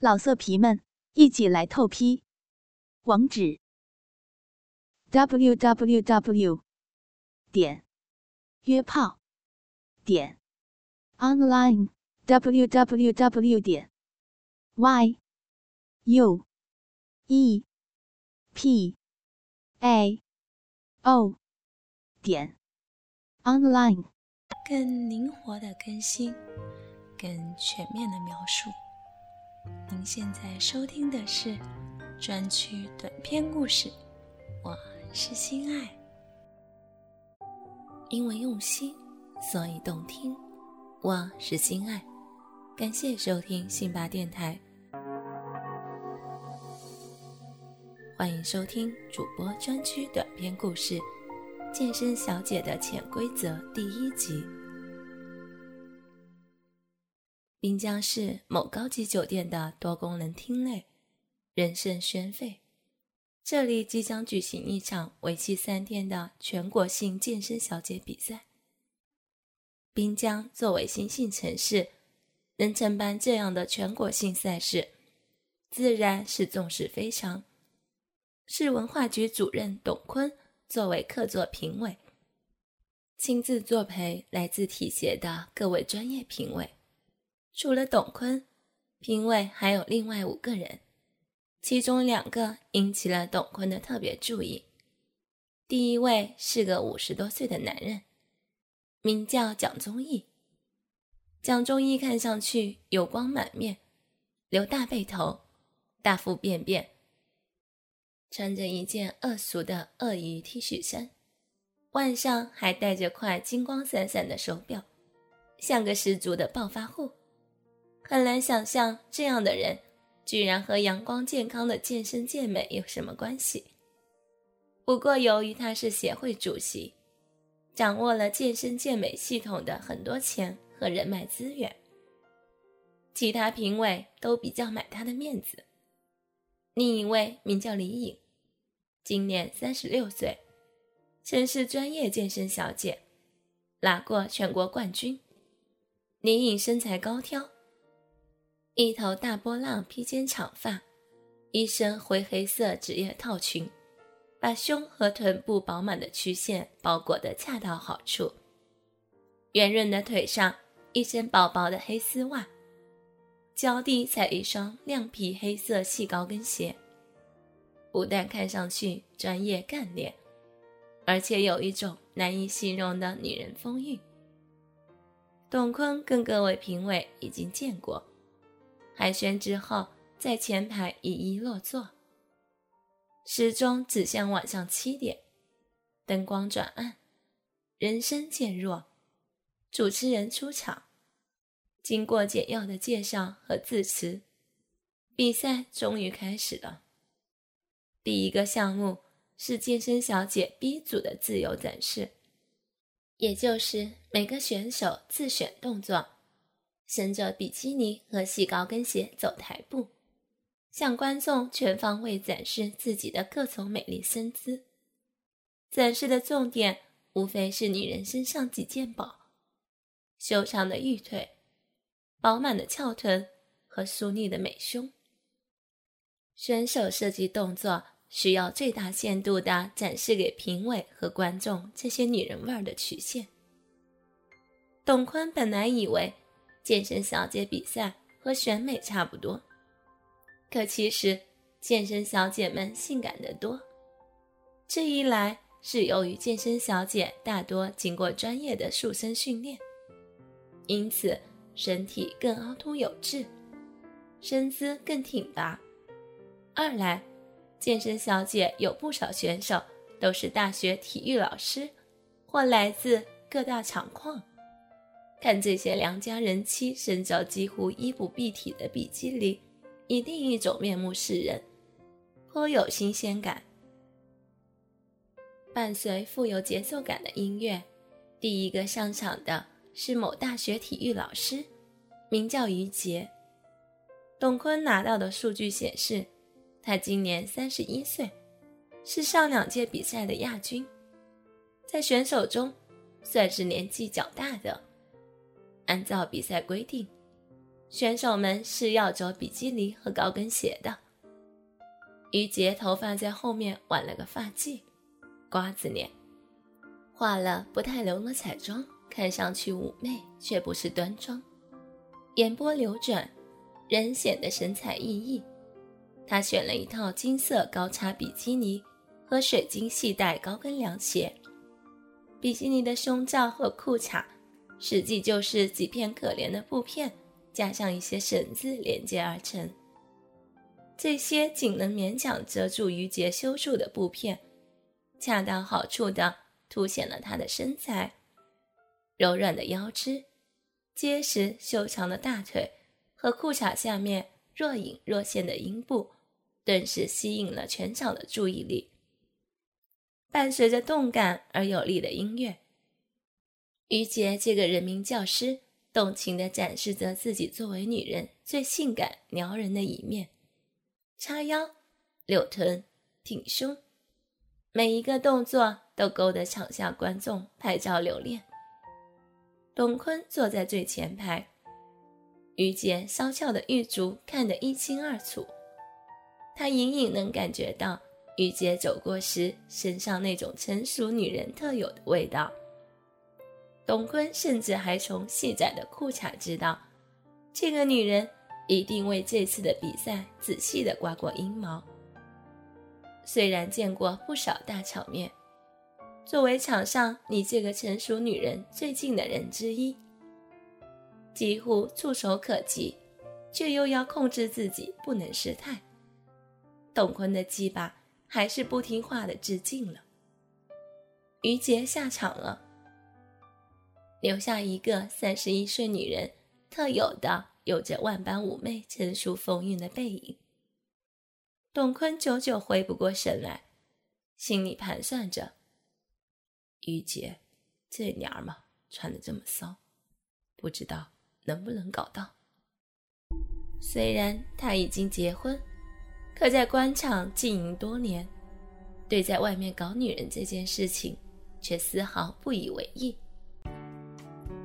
老色皮们，一起来透批！网址：w w w 点约炮点 online w w w 点 y u e p a o 点 online。更灵活的更新，更全面的描述。您现在收听的是专区短篇故事，我是心爱。因为用心，所以动听。我是心爱，感谢收听辛巴电台，欢迎收听主播专区短篇故事《健身小姐的潜规则》第一集。滨江市某高级酒店的多功能厅内，人声喧沸。这里即将举行一场为期三天的全国性健身小姐比赛。滨江作为新兴城市，能承办这样的全国性赛事，自然是重视非常。市文化局主任董坤作为客座评委，亲自作陪来自体协的各位专业评委。除了董坤，评委还有另外五个人，其中两个引起了董坤的特别注意。第一位是个五十多岁的男人，名叫蒋宗义。蒋宗义看上去油光满面，留大背头，大腹便便，穿着一件恶俗的鳄鱼 T 恤衫，腕上还戴着块金光闪闪的手表，像个十足的暴发户。很难想象这样的人，居然和阳光健康的健身健美有什么关系。不过，由于他是协会主席，掌握了健身健美系统的很多钱和人脉资源，其他评委都比较买他的面子。另一位名叫李颖，今年三十六岁，曾是专业健身小姐，拿过全国冠军。李颖身材高挑。一头大波浪披肩长发，一身灰黑色职业套裙，把胸和臀部饱满的曲线包裹得恰到好处。圆润的腿上一身薄薄的黑丝袜，脚底踩一双亮皮黑色细高跟鞋，不但看上去专业干练，而且有一种难以形容的女人风韵。董坤跟各位评委已经见过。海选之后，在前排一一落座。时钟指向晚上七点，灯光转暗，人声渐弱，主持人出场。经过简要的介绍和致辞，比赛终于开始了。第一个项目是健身小姐 B 组的自由展示，也就是每个选手自选动作。身着比基尼和细高跟鞋走台步，向观众全方位展示自己的各种美丽身姿。展示的重点无非是女人身上几件宝：修长的玉腿、饱满的翘臀和淑丽的美胸。选手设计动作需要最大限度地展示给评委和观众这些女人味儿的曲线。董坤本来以为。健身小姐比赛和选美差不多，可其实健身小姐们性感得多。这一来是由于健身小姐大多经过专业的塑身训练，因此身体更凹凸有致，身姿更挺拔；二来，健身小姐有不少选手都是大学体育老师，或来自各大厂矿。看这些良家人妻身着几乎衣不蔽体的比基尼，以另一种面目示人，颇有新鲜感。伴随富有节奏感的音乐，第一个上场的是某大学体育老师，名叫于杰。董坤拿到的数据显示，他今年三十一岁，是上两届比赛的亚军，在选手中算是年纪较大的。按照比赛规定，选手们是要着比基尼和高跟鞋的。于杰头发在后面挽了个发髻，瓜子脸，化了不太浓的彩妆，看上去妩媚却不是端庄。眼波流转，人显得神采奕奕。他选了一套金色高叉比基尼和水晶细带高跟凉鞋。比基尼的胸罩和裤衩，实际就是几片可怜的布片，加上一些绳子连接而成。这些仅能勉强遮住于杰修树的布片，恰到好处地凸显了他的身材，柔软的腰肢、结实修长的大腿和裤衩下面若隐若现的阴部，顿时吸引了全场的注意力。伴随着动感而有力的音乐，于杰这个人民教师动情地展示着自己作为女人最性感撩人的一面。叉腰、扭臀、挺胸，每一个动作都勾得场下观众拍照留念。董坤坐在最前排，于杰骚翘的玉足看得一清二楚。他隐隐能感觉到于杰走过时身上那种成熟女人特有的味道。董坤甚至还从细窄的裤衩知道，这个女人。一定为这次的比赛仔细的刮过阴毛。虽然见过不少大场面，作为场上离这个成熟女人最近的人之一，几乎触手可及，却又要控制自己不能失态。董坤的鸡巴还是不听话的致敬了。于杰下场了，留下一个三十一岁女人特有的。有着万般妩媚、成熟风韵的背影，董坤久久回不过神来，心里盘算着：于姐，这娘们穿的这么骚，不知道能不能搞到。虽然他已经结婚，可在官场经营多年，对在外面搞女人这件事情，却丝毫不以为意。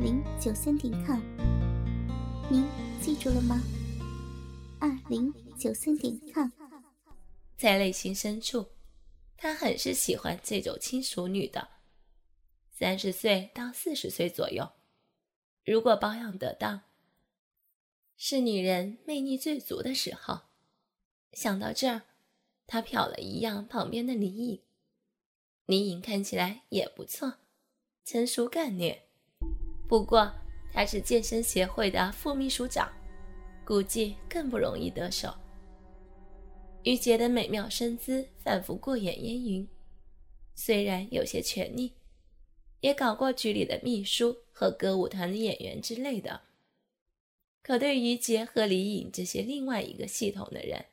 零九三点 com，您。记住了吗？二零九三点 com，在内心深处，他很是喜欢这种轻熟女的，三十岁到四十岁左右，如果保养得当，是女人魅力最足的时候。想到这儿，他瞟了一样旁边的李颖，李颖看起来也不错，成熟干练，不过。他是健身协会的副秘书长，估计更不容易得手。于杰的美妙身姿仿佛过眼烟云，虽然有些权力，也搞过局里的秘书和歌舞团的演员之类的。可对于杰和李颖这些另外一个系统的人，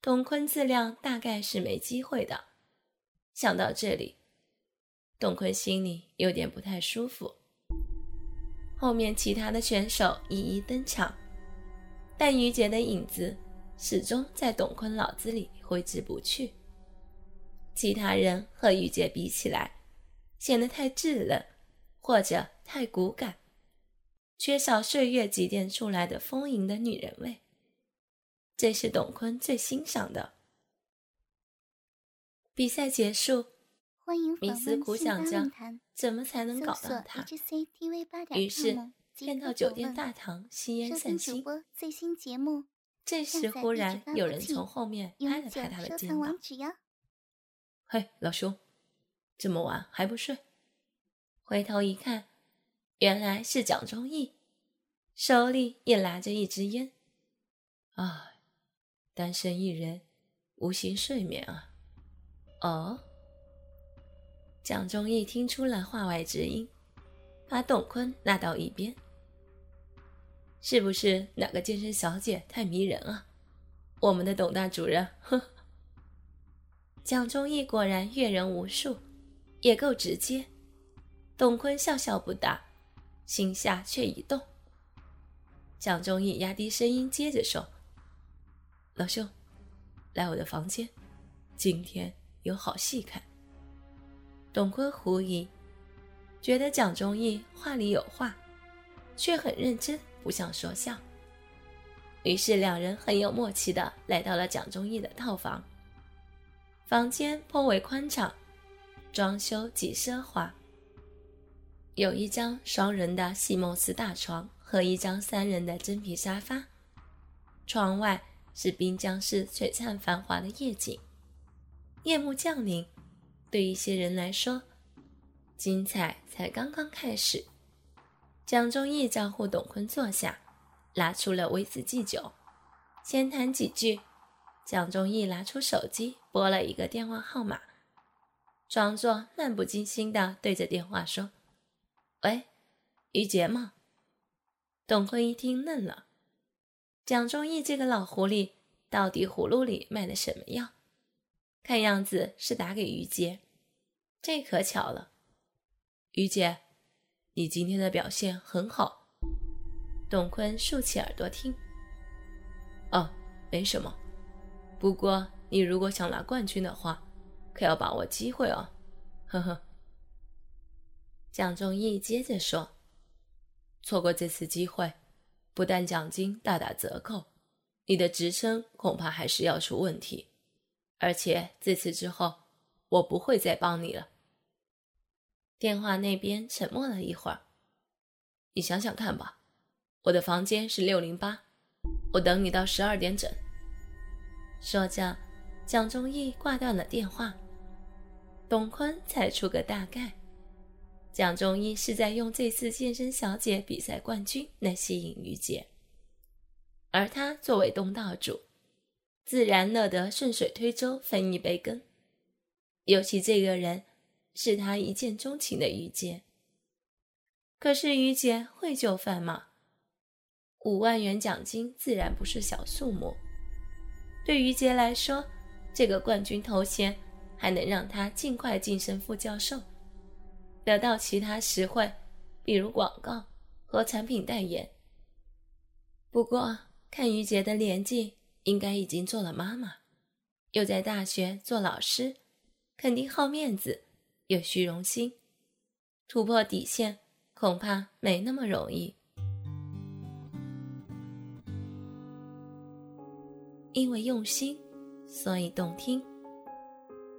董坤自量大概是没机会的。想到这里，董坤心里有点不太舒服。后面其他的选手一一登场，但于杰的影子始终在董坤脑子里挥之不去。其他人和于杰比起来，显得太稚嫩，或者太骨感，缺少岁月积淀出来的丰盈的女人味。这是董坤最欣赏的。比赛结束。米斯苦想着怎么才能搞到他，于是便到酒店大堂吸烟散心。这时忽然有人从后面拍了拍他的肩膀：“嘿，老兄，这么晚还不睡？”回头一看，原来是蒋中义，手里也拿着一支烟。唉，单身一人，无心睡眠啊。哦。蒋中义听出了话外之音，把董坤拉到一边。是不是哪个健身小姐太迷人啊？我们的董大主任，呵。蒋中义果然阅人无数，也够直接。董坤笑笑不答，心下却一动。蒋中义压低声音接着说：“老兄，来我的房间，今天有好戏看。”董坤狐疑，觉得蒋中义话里有话，却很认真，不像说笑。于是两人很有默契的来到了蒋中义的套房。房间颇为宽敞，装修极奢华。有一张双人的席梦思大床和一张三人的真皮沙发，窗外是滨江市璀璨繁华的夜景。夜幕降临，对一些人来说，精彩才刚刚开始。蒋中义招呼董坤坐下，拿出了威士忌酒，先谈几句。蒋中义拿出手机，拨了一个电话号码，装作漫不经心的对着电话说：“喂，于杰吗？”董坤一听愣了，蒋中义这个老狐狸到底葫芦里卖的什么药？看样子是打给于杰，这可巧了。于姐，你今天的表现很好。董坤竖起耳朵听。哦，没什么。不过，你如果想拿冠军的话，可要把握机会哦。呵呵。蒋中义接着说：“错过这次机会，不但奖金大打折扣，你的职称恐怕还是要出问题。而且这次之后，我不会再帮你了。”电话那边沉默了一会儿。你想想看吧，我的房间是六零八，我等你到十二点整。说着，蒋忠义挂断了电话。董坤猜出个大概，蒋忠义是在用这次健身小姐比赛冠军来吸引于姐，而他作为东道主，自然乐得顺水推舟分一杯羹。尤其这个人是他一见钟情的于姐。可是于姐会就范吗？五万元奖金自然不是小数目。对于杰来说，这个冠军头衔还能让他尽快晋升副教授，得到其他实惠，比如广告和产品代言。不过，看于杰的年纪，应该已经做了妈妈，又在大学做老师，肯定好面子，有虚荣心，突破底线恐怕没那么容易。因为用心，所以动听。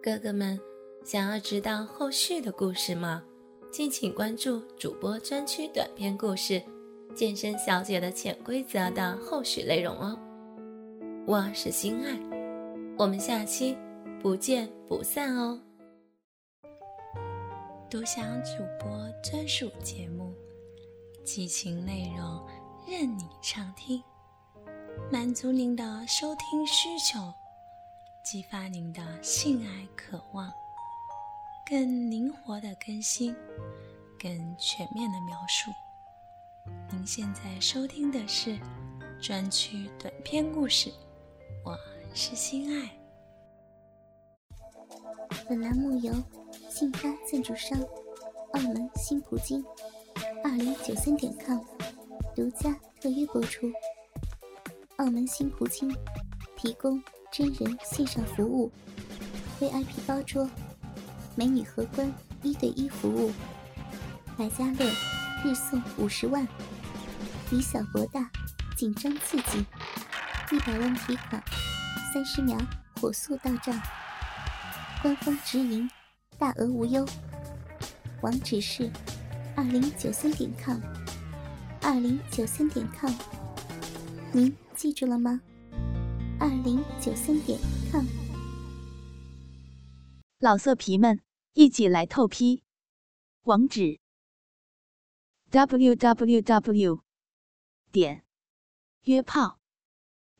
哥哥们，想要知道后续的故事吗？敬请关注主播专区短篇故事《健身小姐的潜规则》的后续内容哦。我是心爱，我们下期不见不散哦。独享主播专属节目，激情内容任你畅听。满足您的收听需求，激发您的性爱渴望，更灵活的更新，更全面的描述。您现在收听的是专区短篇故事，我是心爱。本栏目由信发赞助商澳门新葡京二零九三点 com 独家特约播出。澳门新葡京提供真人线上服务，VIP 包桌，美女荷官一对一服务，百家乐日送五十万，以小博大，紧张刺激，一百万提款，三十秒火速到账，官方直营，大额无忧，网址是二零九三点 com，二零九三点 com，您。记住了吗？二零九三点 com，老色皮们一起来透批，网址：w w w 点约炮